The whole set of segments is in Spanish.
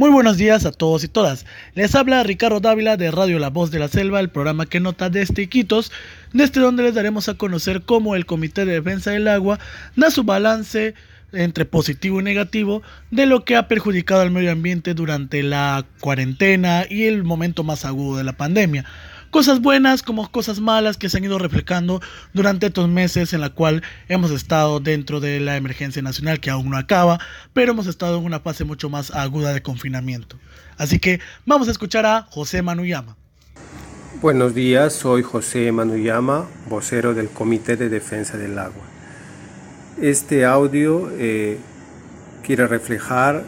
Muy buenos días a todos y todas. Les habla Ricardo Dávila de Radio La Voz de la Selva, el programa que nota desde Iquitos, desde donde les daremos a conocer cómo el Comité de Defensa del Agua da su balance entre positivo y negativo de lo que ha perjudicado al medio ambiente durante la cuarentena y el momento más agudo de la pandemia cosas buenas como cosas malas que se han ido reflejando durante estos meses en la cual hemos estado dentro de la emergencia nacional que aún no acaba, pero hemos estado en una fase mucho más aguda de confinamiento. Así que vamos a escuchar a José Manuyama. Buenos días, soy José Manuyama, vocero del Comité de Defensa del Agua. Este audio eh, quiere reflejar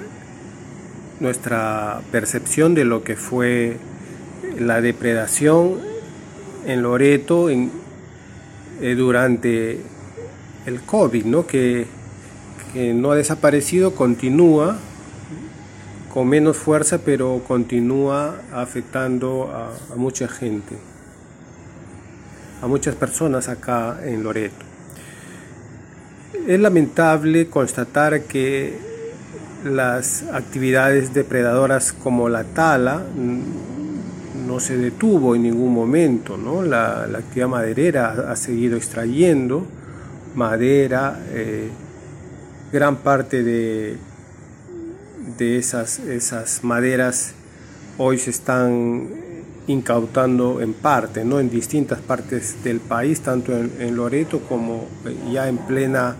nuestra percepción de lo que fue la depredación en Loreto en, eh, durante el COVID, ¿no? Que, no ha desaparecido, continúa con menos fuerza, pero continúa afectando a, a mucha gente, a muchas personas acá en Loreto. Es lamentable constatar que las actividades depredadoras como la tala no se detuvo en ningún momento, ¿no? la, actividad maderera ha, seguido extrayendo madera, eh, gran parte de, de esas, esas maderas hoy se están incautando en parte, ¿no? en distintas partes del país, tanto en, Loreto como ya en plena,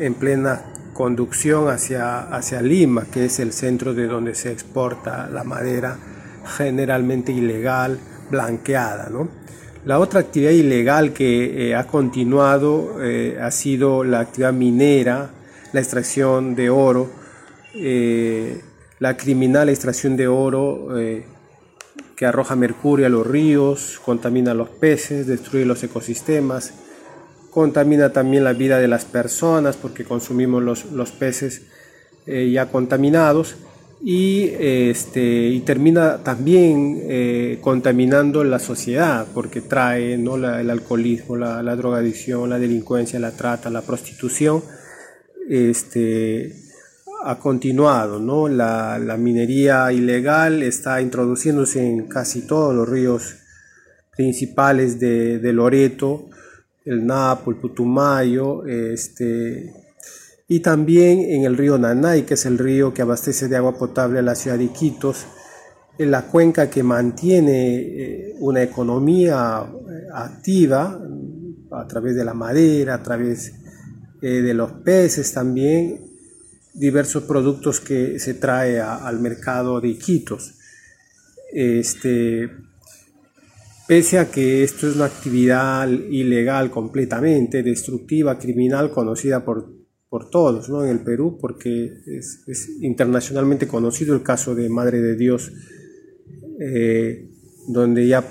en plena conducción hacia, hacia Lima, que es el centro de donde se exporta la madera generalmente ilegal, blanqueada. ¿no? La otra actividad ilegal que eh, ha continuado eh, ha sido la actividad minera, la extracción de oro, eh, la criminal extracción de oro que arroja mercurio a los ríos, contamina los peces, destruye los ecosistemas, contamina también la vida de las personas porque consumimos los, los peces ya contaminados y, este, y termina también eh, contaminando la sociedad porque trae ¿no? el alcoholismo, la, la, drogadicción, la delincuencia, la trata, la prostitución. Este, ha continuado, ¿no? La, la, minería ilegal está introduciéndose en casi todos los ríos principales de, de Loreto, el Napo, el Putumayo, este, y también en el río Nanay, que es el río que abastece de agua potable a la ciudad de Iquitos, en la cuenca que mantiene eh, una economía eh, activa mm, a través de la madera, a través eh, de los peces también, diversos productos que se trae al mercado de Iquitos. Este, pese a que esto es una actividad ilegal completamente, destructiva, criminal, conocida por por todos ¿no? en el Perú, porque es, internacionalmente conocido el caso de Madre de Dios, eh, donde ya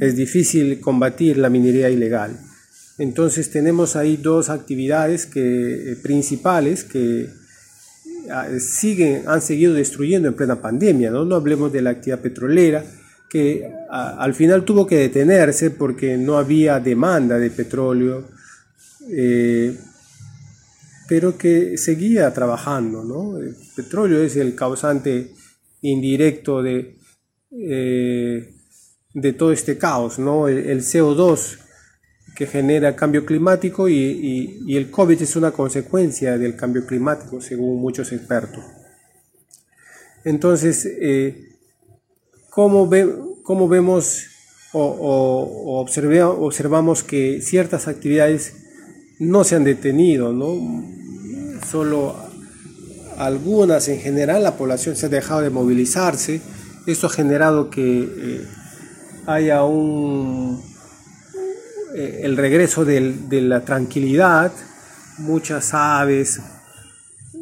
es difícil combatir la minería ilegal. Entonces tenemos ahí dos actividades que, eh, principales que ah, siguen, han seguido destruyendo en plena pandemia. No, no hablemos de la actividad petrolera, que ah, al final tuvo que detenerse porque no había demanda de petróleo. Eh, pero que seguía trabajando. ¿no? El petróleo es el causante indirecto de, eh, de todo este caos, ¿no? el, CO2 que genera cambio climático y, y, el COVID es una consecuencia del cambio climático, según muchos expertos. Entonces, eh, ¿cómo, ve, ¿cómo, vemos o, o, observamos que ciertas actividades no se han detenido, ¿no? Solo algunas, en general la población se ha dejado de movilizarse. Esto ha generado que eh, haya un, eh, el regreso de la tranquilidad. Muchas aves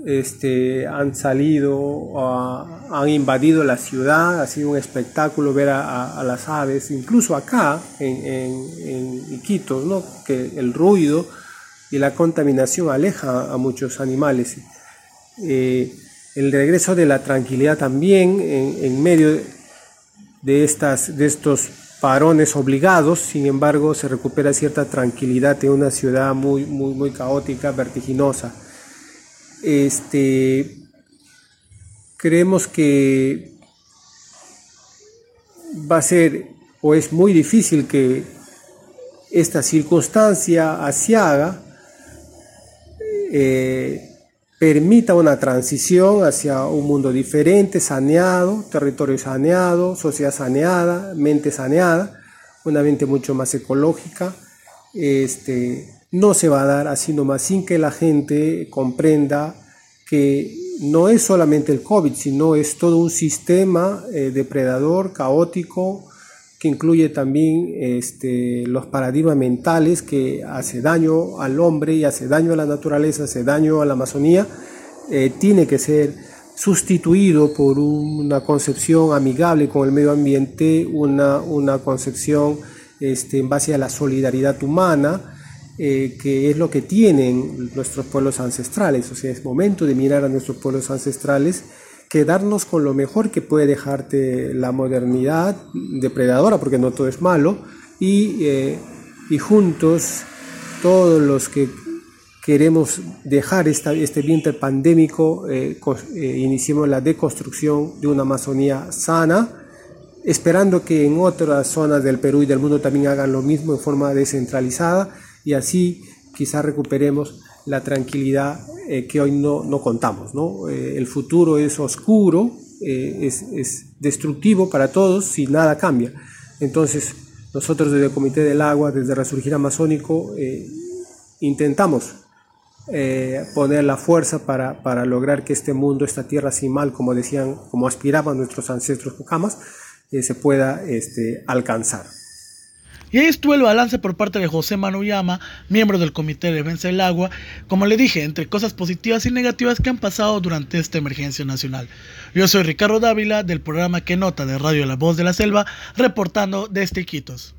este, han salido, han invadido la ciudad, ha sido un espectáculo ver a, las aves, incluso acá en, en, Iquitos, ¿no? que el ruido y la contaminación aleja a muchos animales. Eh, el regreso de la tranquilidad también en, medio de, estas, de estos parones obligados, sin embargo se recupera cierta tranquilidad en una ciudad muy, muy, muy caótica, vertiginosa. Este, creemos que va a ser o es muy difícil que esta circunstancia asiaga eh, permita una transición hacia un mundo diferente, saneado, territorio saneado, sociedad saneada, mente saneada, una mente mucho más ecológica. Este, no se va a dar así nomás sin que la gente comprenda que no es solamente el COVID, sino es todo un sistema eh, depredador, caótico, incluye también este, los paradigmas mentales que hace daño al hombre y hace daño a la naturaleza, hace daño a la Amazonía, eh, tiene que ser sustituido por una concepción amigable con el medio ambiente, una, una concepción este, en base a la solidaridad humana, eh, que es lo que tienen nuestros pueblos ancestrales. O sea, es momento de mirar a nuestros pueblos ancestrales, quedarnos con lo mejor que puede dejarte la modernidad depredadora, porque no todo es malo, y, eh, y juntos todos los que queremos dejar esta, este viento pandémico, eh, iniciemos la deconstrucción de una Amazonía sana, esperando que en otras zonas del Perú y del mundo también hagan lo mismo en forma descentralizada y así quizás recuperemos la tranquilidad eh, que hoy no, no contamos. ¿no? Eh, el futuro es oscuro, eh, es, es, destructivo para todos si nada cambia. Entonces, nosotros desde el Comité del Agua, desde Resurgir Amazónico, intentamos poner la fuerza para, para, lograr que este mundo, esta tierra sin mal, como decían, como aspiraban nuestros ancestros Pucamas, se pueda este, alcanzar. Y ahí estuvo el balance por parte de José Manuyama, miembro del Comité de Defensa del Agua, como le dije, entre cosas positivas y negativas que han pasado durante esta emergencia nacional. Yo soy Ricardo Dávila del programa Que Nota de Radio La Voz de la Selva, reportando desde Iquitos.